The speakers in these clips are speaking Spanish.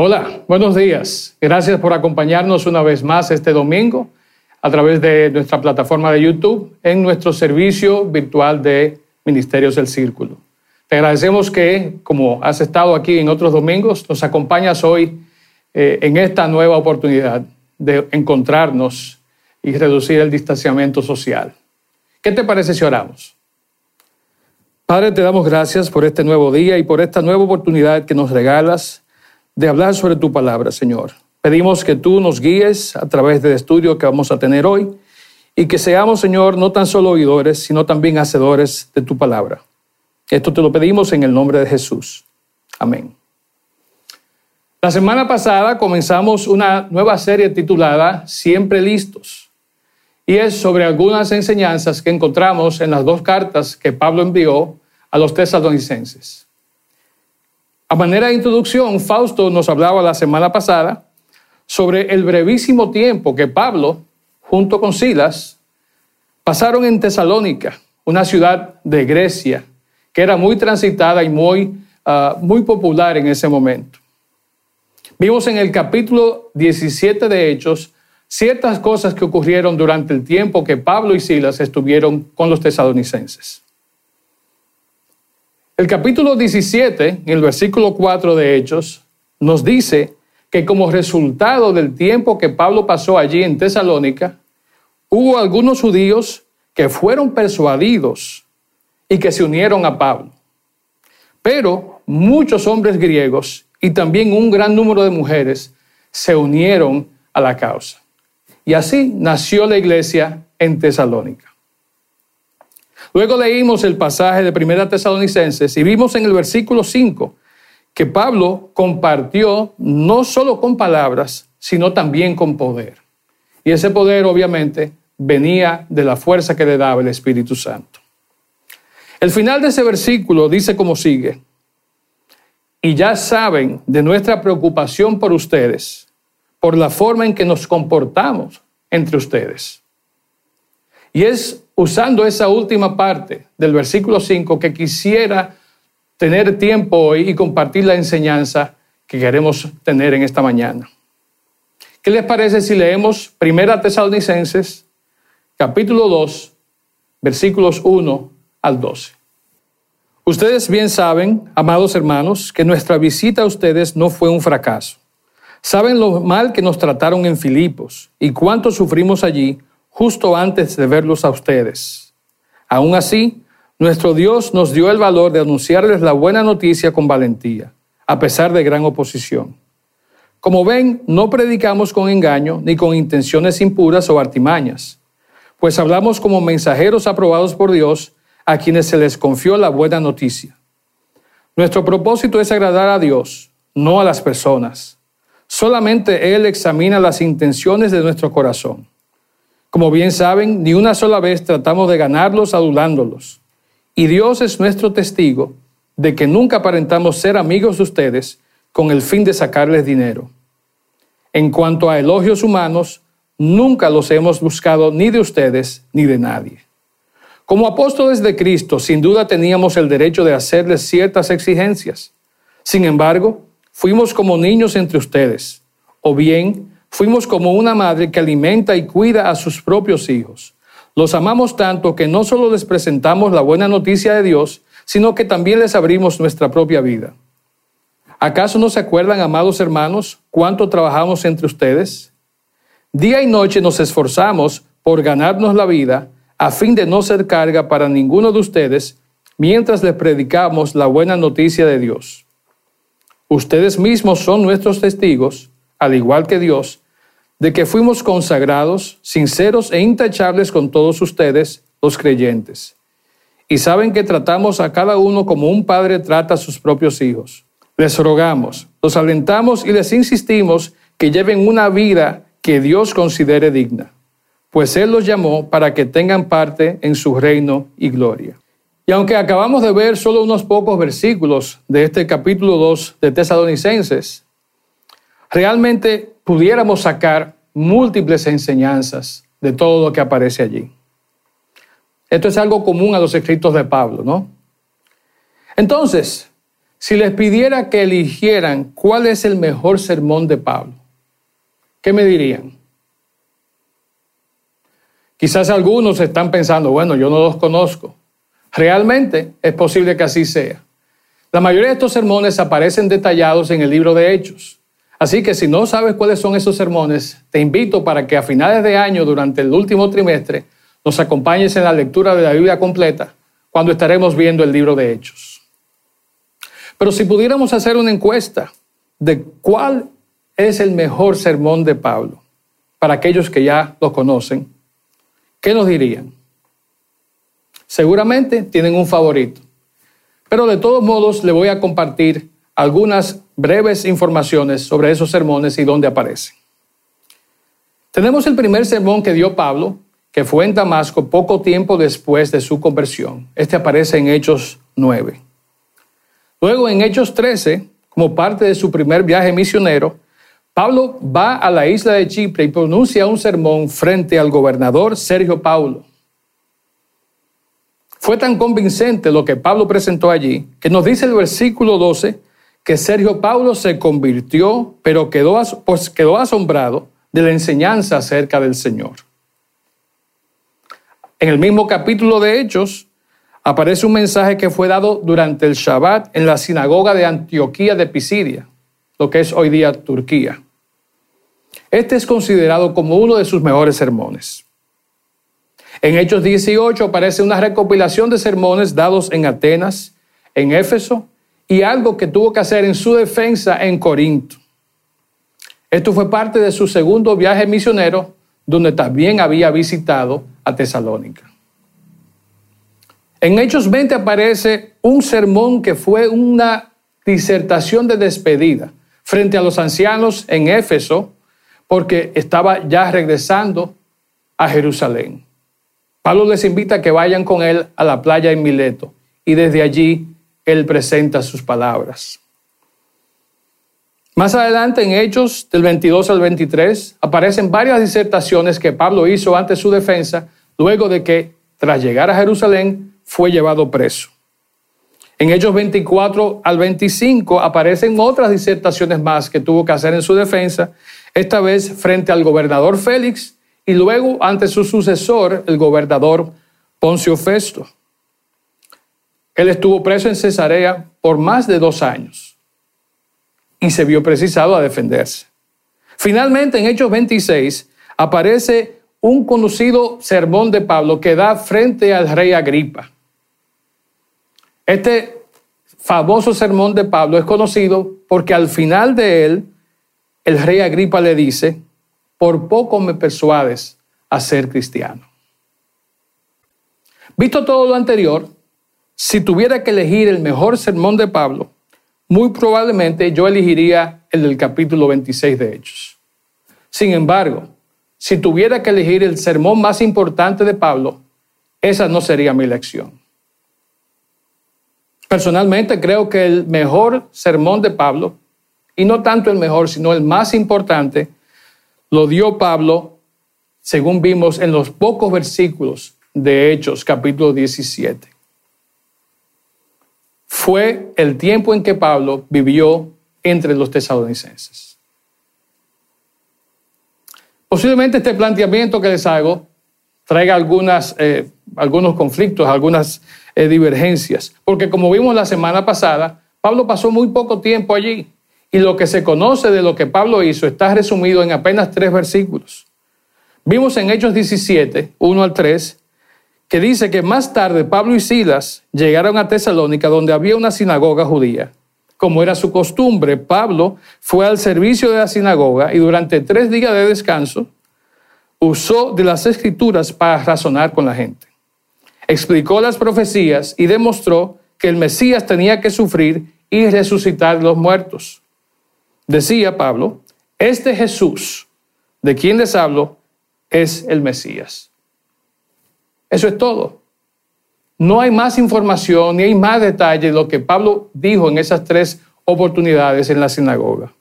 Hola, buenos días. Gracias por acompañarnos una vez más este domingo a través de nuestra plataforma de YouTube en nuestro servicio virtual de Ministerios del Círculo. Te agradecemos que, como has estado aquí en otros domingos, nos acompañas hoy eh, en esta nueva oportunidad de encontrarnos y reducir el distanciamiento social. ¿Qué te parece si oramos? Padre, te damos gracias por este nuevo día y por esta nueva oportunidad que nos regalas de hablar sobre tu palabra, Señor. Pedimos que tú nos guíes a través del estudio que vamos a tener hoy y que seamos, Señor, no tan solo oidores, sino también hacedores de tu palabra. Esto te lo pedimos en el nombre de Jesús. Amén. La semana pasada comenzamos una nueva serie titulada Siempre listos. Y es sobre algunas enseñanzas que encontramos en las dos cartas que Pablo envió a los tesalonicenses. A manera de introducción, Fausto nos hablaba la semana pasada sobre el brevísimo tiempo que Pablo, junto con Silas, pasaron en Tesalónica, una ciudad de Grecia, que era muy transitada y muy, ah, muy popular en ese momento. Vimos en el capítulo 17 de Hechos ciertas cosas que ocurrieron durante el tiempo que Pablo y Silas estuvieron con los tesalonicenses. El capítulo 17, en el versículo 4 de Hechos, nos dice que como resultado del tiempo que Pablo pasó allí en Tesalónica, hubo algunos judíos que fueron persuadidos y que se unieron a Pablo. Pero muchos hombres griegos y también un gran número de mujeres se unieron a la causa. Y así nació la iglesia en Tesalónica. Luego leímos el pasaje de Primera Tesalonicenses y vimos en el versículo 5 que Pablo compartió no solo con palabras, sino también con poder. Y ese poder obviamente venía de la fuerza que le daba el Espíritu Santo. El final de ese versículo dice como sigue, y ya saben de nuestra preocupación por ustedes, por la forma en que nos comportamos entre ustedes. Y es usando esa última parte del versículo 5 que quisiera tener tiempo hoy y compartir la enseñanza que queremos tener en esta mañana. ¿Qué les parece si leemos Primera Tesalonicenses, capítulo 2, versículos 1 al 12? Ustedes bien saben, amados hermanos, que nuestra visita a ustedes no fue un fracaso. Saben lo mal que nos trataron en Filipos y cuánto sufrimos allí justo antes de verlos a ustedes. Aún así, nuestro Dios nos dio el valor de anunciarles la buena noticia con valentía, a pesar de gran oposición. Como ven, no predicamos con engaño ni con intenciones impuras o artimañas, pues hablamos como mensajeros aprobados por Dios a quienes se les confió la buena noticia. Nuestro propósito es agradar a Dios, no a las personas. Solamente Él examina las intenciones de nuestro corazón. Como bien saben, ni una sola vez tratamos de ganarlos adulándolos. Y Dios es nuestro testigo de que nunca aparentamos ser amigos de ustedes con el fin de sacarles dinero. En cuanto a elogios humanos, nunca los hemos buscado ni de ustedes ni de nadie. Como apóstoles de Cristo, sin duda teníamos el derecho de hacerles ciertas exigencias. Sin embargo, fuimos como niños entre ustedes, o bien Fuimos como una madre que alimenta y cuida a sus propios hijos. Los amamos tanto que no solo les presentamos la buena noticia de Dios, sino que también les abrimos nuestra propia vida. ¿Acaso no se acuerdan, amados hermanos, cuánto trabajamos entre ustedes? Día y noche nos esforzamos por ganarnos la vida a fin de no ser carga para ninguno de ustedes mientras les predicamos la buena noticia de Dios. Ustedes mismos son nuestros testigos al igual que Dios, de que fuimos consagrados, sinceros e intachables con todos ustedes, los creyentes. Y saben que tratamos a cada uno como un padre trata a sus propios hijos. Les rogamos, los alentamos y les insistimos que lleven una vida que Dios considere digna, pues Él los llamó para que tengan parte en su reino y gloria. Y aunque acabamos de ver solo unos pocos versículos de este capítulo 2 de Tesalonicenses, realmente pudiéramos sacar múltiples enseñanzas de todo lo que aparece allí. Esto es algo común a los escritos de Pablo, ¿no? Entonces, si les pidiera que eligieran cuál es el mejor sermón de Pablo, ¿qué me dirían? Quizás algunos están pensando, bueno, yo no los conozco. Realmente es posible que así sea. La mayoría de estos sermones aparecen detallados en el libro de Hechos. Así que si no sabes cuáles son esos sermones, te invito para que a finales de año, durante el último trimestre, nos acompañes en la lectura de la Biblia completa, cuando estaremos viendo el libro de Hechos. Pero si pudiéramos hacer una encuesta de cuál es el mejor sermón de Pablo, para aquellos que ya lo conocen, ¿qué nos dirían? Seguramente tienen un favorito. Pero de todos modos le voy a compartir algunas breves informaciones sobre esos sermones y dónde aparecen. Tenemos el primer sermón que dio Pablo, que fue en Damasco poco tiempo después de su conversión. Este aparece en Hechos 9. Luego en Hechos 13, como parte de su primer viaje misionero, Pablo va a la isla de Chipre y pronuncia un sermón frente al gobernador Sergio Paulo. Fue tan convincente lo que Pablo presentó allí que nos dice el versículo 12 que Sergio Paulo se convirtió, pero quedó, pues quedó asombrado de la enseñanza acerca del Señor. En el mismo capítulo de Hechos aparece un mensaje que fue dado durante el Shabbat en la sinagoga de Antioquía de Pisidia, lo que es hoy día Turquía. Este es considerado como uno de sus mejores sermones. En Hechos 18 aparece una recopilación de sermones dados en Atenas, en Éfeso y algo que tuvo que hacer en su defensa en Corinto. Esto fue parte de su segundo viaje misionero, donde también había visitado a Tesalónica. En Hechos 20 aparece un sermón que fue una disertación de despedida frente a los ancianos en Éfeso, porque estaba ya regresando a Jerusalén. Pablo les invita a que vayan con él a la playa en Mileto y desde allí él presenta sus palabras. Más adelante, en Hechos del 22 al 23, aparecen varias disertaciones que Pablo hizo ante su defensa luego de que, tras llegar a Jerusalén, fue llevado preso. En Hechos 24 al 25 aparecen otras disertaciones más que tuvo que hacer en su defensa, esta vez frente al gobernador Félix y luego ante su sucesor, el gobernador Poncio Festo. Él estuvo preso en Cesarea por más de dos años y se vio precisado a defenderse. Finalmente, en Hechos 26, aparece un conocido sermón de Pablo que da frente al rey Agripa. Este famoso sermón de Pablo es conocido porque al final de él, el rey Agripa le dice, por poco me persuades a ser cristiano. Visto todo lo anterior, si tuviera que elegir el mejor sermón de Pablo, muy probablemente yo elegiría el del capítulo 26 de Hechos. Sin embargo, si tuviera que elegir el sermón más importante de Pablo, esa no sería mi elección. Personalmente creo que el mejor sermón de Pablo, y no tanto el mejor, sino el más importante, lo dio Pablo, según vimos en los pocos versículos de Hechos, capítulo 17. Fue el tiempo en que Pablo vivió entre los tesalonicenses. Posiblemente este planteamiento que les hago traiga algunas, eh, algunos conflictos, algunas eh, divergencias, porque como vimos la semana pasada, Pablo pasó muy poco tiempo allí. Y lo que se conoce de lo que Pablo hizo está resumido en apenas tres versículos. Vimos en Hechos 17, 1 al 3, que dice que más tarde Pablo y Silas llegaron a Tesalónica donde había una sinagoga judía. Como era su costumbre, Pablo fue al servicio de la sinagoga y durante tres días de descanso usó de las escrituras para razonar con la gente. Explicó las profecías y demostró que el Mesías tenía que sufrir y resucitar los muertos decía Pablo, este Jesús de quien les hablo es el Mesías. Eso es todo. No hay más información ni hay más detalle de lo que Pablo dijo en esas tres oportunidades en la sinagoga.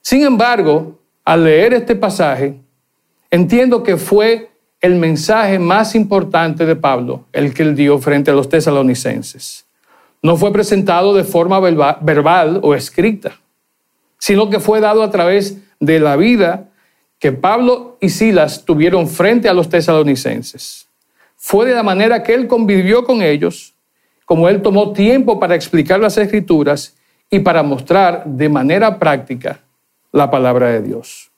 Sin embargo, al leer este pasaje, entiendo que fue el mensaje más importante de Pablo, el que él dio frente a los tesalonicenses. no fue presentado de forma verbal o escrita, sino que fue dado a través de la vida que Pablo y Silas tuvieron frente a los tesalonicenses. Fue de la manera que él convivió con ellos, como él tomó tiempo para explicar las escrituras y para mostrar de manera práctica la palabra de Dios.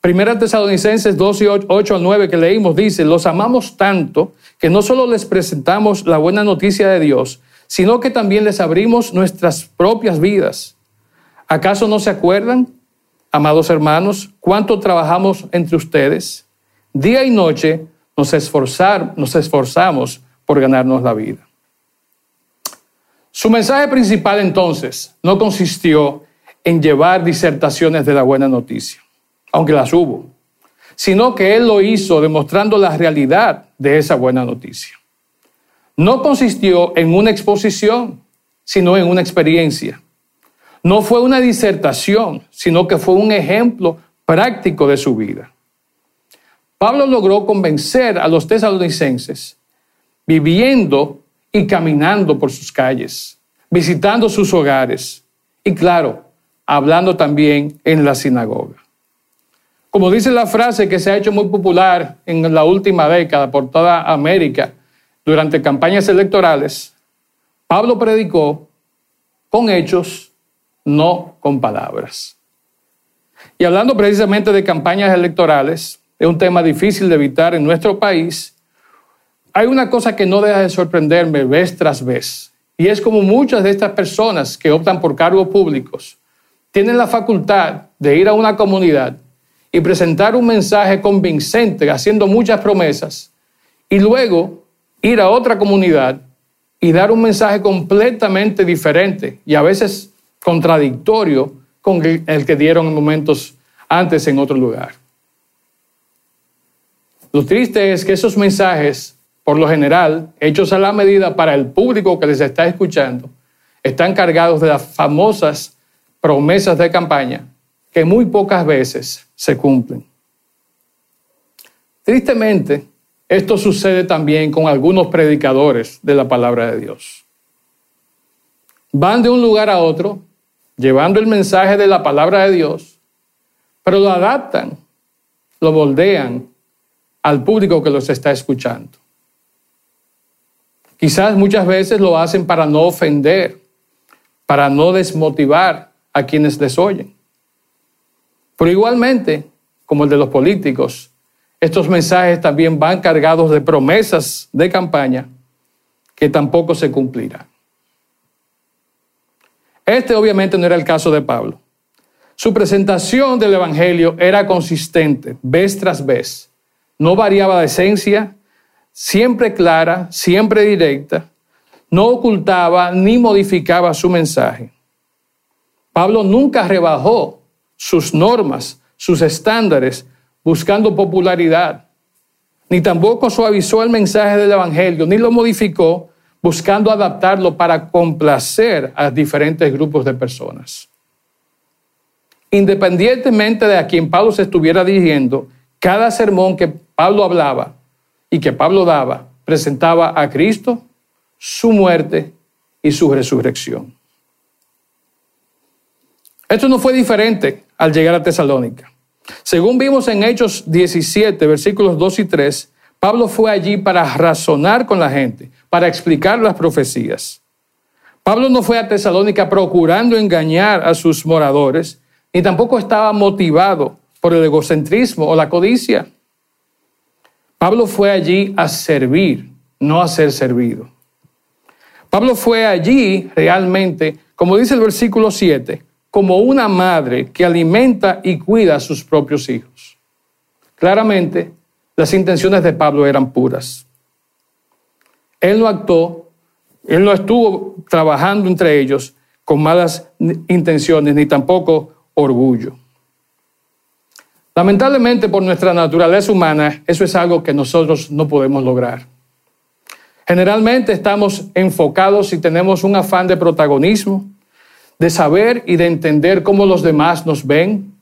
Primera Tesalonicenses 2 y 8 al 9 que leímos dice, los amamos tanto que no solo les presentamos la buena noticia de Dios, sino que también les abrimos nuestras propias vidas. ¿Acaso no se acuerdan, amados hermanos, cuánto trabajamos entre ustedes? Día y noche nos, esforzamos por ganarnos la vida. Su mensaje principal entonces no consistió en llevar disertaciones de la buena noticia aunque las hubo, sino que Él lo hizo demostrando la realidad de esa buena noticia. No consistió en una exposición, sino en una experiencia. No fue una disertación, sino que fue un ejemplo práctico de su vida. Pablo logró convencer a los tesalonicenses viviendo y caminando por sus calles, visitando sus hogares y claro, hablando también en la sinagoga. Como dice la frase que se ha hecho muy popular en la última década por toda América durante campañas electorales, Pablo predicó con hechos, no con palabras. Y hablando precisamente de campañas electorales, es un tema difícil de evitar en nuestro país, hay una cosa que no deja de sorprenderme vez tras vez, y es como muchas de estas personas que optan por cargos públicos tienen la facultad de ir a una comunidad y presentar un mensaje convincente, haciendo muchas promesas, y luego ir a otra comunidad y dar un mensaje completamente diferente y a veces contradictorio con el que dieron en momentos antes en otro lugar. Lo triste es que esos mensajes, por lo general, hechos a la medida para el público que les está escuchando, están cargados de las famosas promesas de campaña que muy pocas veces se cumplen. Tristemente, esto sucede también con algunos predicadores de la palabra de Dios. Van de un lugar a otro llevando el mensaje de la palabra de Dios, pero lo adaptan, lo moldean al público que los está escuchando. Quizás muchas veces lo hacen para no ofender, para no desmotivar a quienes les oyen. Pero igualmente, como el de los políticos, estos mensajes también van cargados de promesas de campaña que tampoco se cumplirán. Este obviamente no era el caso de Pablo. Su presentación del Evangelio era consistente, vez tras vez. No variaba de esencia, siempre clara, siempre directa. No ocultaba ni modificaba su mensaje. Pablo nunca rebajó sus normas, sus estándares, buscando popularidad. Ni tampoco suavizó el mensaje del Evangelio, ni lo modificó buscando adaptarlo para complacer a diferentes grupos de personas. Independientemente de a quien Pablo se estuviera dirigiendo, cada sermón que Pablo hablaba y que Pablo daba presentaba a Cristo, su muerte y su resurrección. Esto no fue diferente al llegar a Tesalónica. Según vimos en Hechos 17, versículos 2 y 3, Pablo fue allí para razonar con la gente, para explicar las profecías. Pablo no fue a Tesalónica procurando engañar a sus moradores, ni tampoco estaba motivado por el egocentrismo o la codicia. Pablo fue allí a servir, no a ser servido. Pablo fue allí realmente, como dice el versículo 7, como una madre que alimenta y cuida a sus propios hijos. Claramente, las intenciones de Pablo eran puras. Él no actuó, él no estuvo trabajando entre ellos con malas intenciones ni tampoco orgullo. Lamentablemente por nuestra naturaleza humana, eso es algo que nosotros no podemos lograr. Generalmente estamos enfocados y tenemos un afán de protagonismo, de saber y de entender cómo los demás nos ven.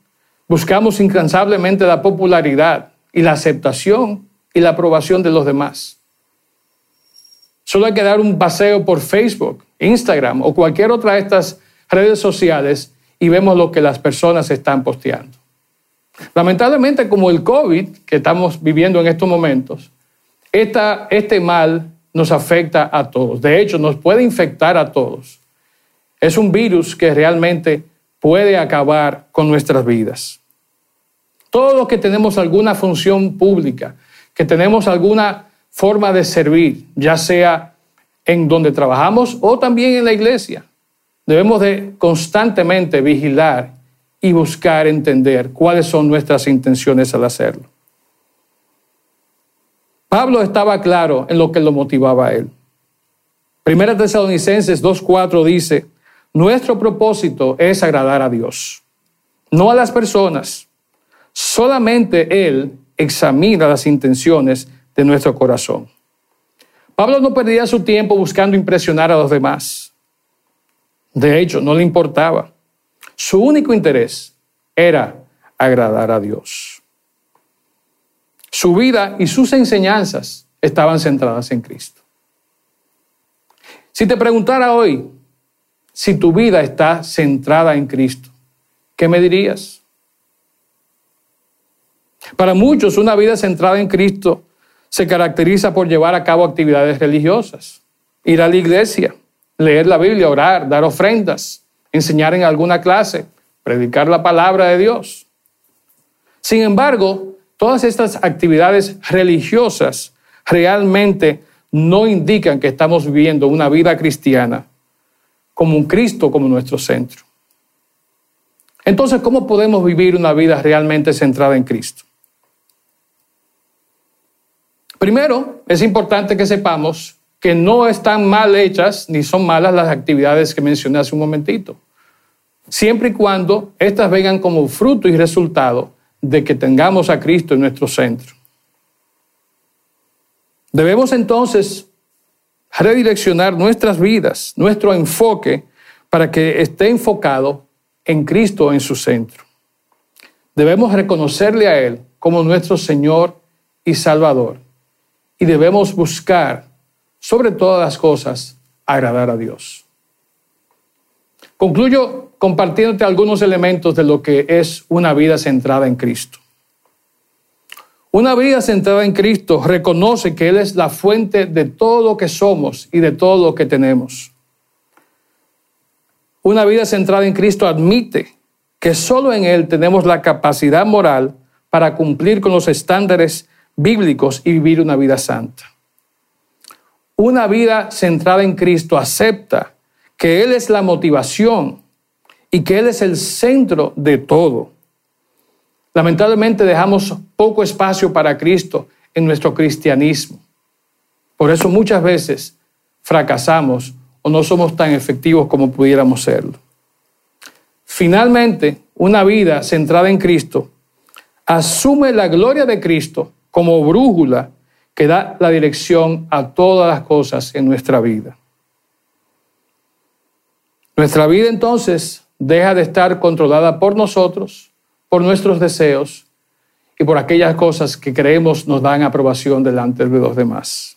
Buscamos incansablemente la popularidad y la aceptación y la aprobación de los demás. Solo hay que dar un paseo por Facebook, Instagram o cualquier otra de estas redes sociales y vemos lo que las personas están posteando. Lamentablemente, como el COVID que estamos viviendo en estos momentos, este mal nos afecta a todos. De hecho, nos puede infectar a todos. Es un virus que realmente puede acabar con nuestras vidas. Todos los que tenemos alguna función pública, que tenemos alguna forma de servir, ya sea en donde trabajamos o también en la iglesia, debemos de constantemente vigilar y buscar entender cuáles son nuestras intenciones al hacerlo. Pablo estaba claro en lo que lo motivaba a él. Primera Tesalonicenses 2.4 dice, nuestro propósito es agradar a Dios, no a las personas. Solamente Él examina las intenciones de nuestro corazón. Pablo no perdía su tiempo buscando impresionar a los demás. De hecho, no le importaba. Su único interés era agradar a Dios. Su vida y sus enseñanzas estaban centradas en Cristo. Si te preguntara hoy si tu vida está centrada en Cristo, ¿qué me dirías? Para muchos, una vida centrada en Cristo se caracteriza por llevar a cabo actividades religiosas, ir a la iglesia, leer la Biblia, orar, dar ofrendas, enseñar en alguna clase, predicar la palabra de Dios. Sin embargo, todas estas actividades religiosas realmente no indican que estamos viviendo una vida cristiana como un Cristo como nuestro centro. Entonces, ¿cómo podemos vivir una vida realmente centrada en Cristo? Primero, es importante que sepamos que no están mal hechas ni son malas las actividades que mencioné hace un momentito siempre y cuando éstas vengan como fruto y resultado de que tengamos a Cristo en nuestro centro. Debemos entonces redireccionar nuestras vidas, nuestro enfoque, para que esté enfocado en Cristo en su centro. Debemos reconocerle a Él como nuestro Señor y Salvador. Y debemos buscar, sobre todas las cosas, agradar a Dios. Concluyo compartiéndote algunos elementos de lo que es una vida centrada en Cristo. Una vida centrada en Cristo reconoce que Él es la fuente de todo lo que somos y de todo lo que tenemos. Una vida centrada en Cristo admite que solo en Él tenemos la capacidad moral para cumplir con los estándares bíblicos y vivir una vida santa. Una vida centrada en Cristo acepta que Él es la motivación y que Él es el centro de todo. Lamentablemente dejamos poco espacio para Cristo en nuestro cristianismo. Por eso muchas veces fracasamos o no somos tan efectivos como pudiéramos serlo. Finalmente, una vida centrada en Cristo asume la gloria de Cristo como brújula que da la dirección a todas las cosas en nuestra vida. Nuestra vida entonces deja de estar controlada por nosotros, por nuestros deseos y por aquellas cosas que creemos nos dan aprobación delante de los demás.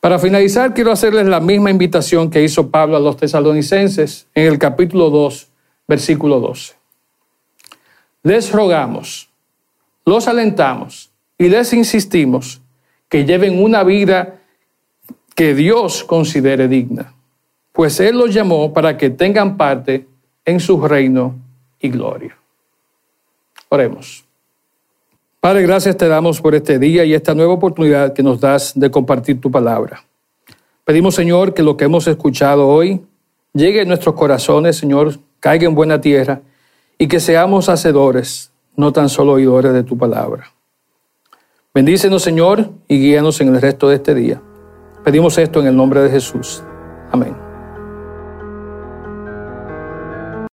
Para finalizar, quiero hacerles la misma invitación que hizo Pablo a los tesalonicenses en el capítulo 2, versículo 12. Les rogamos, los alentamos y les insistimos que lleven una vida que Dios considere digna pues Él los llamó para que tengan parte en su reino y gloria. Oremos. Padre, gracias te damos por este día y esta nueva oportunidad que nos das de compartir tu palabra. Pedimos, Señor, que lo que hemos escuchado hoy llegue a nuestros corazones, Señor, caiga en buena tierra y que seamos hacedores, no tan solo oidores de tu palabra. Bendícenos, Señor, y guíanos en el resto de este día. Pedimos esto en el nombre de Jesús. Amén.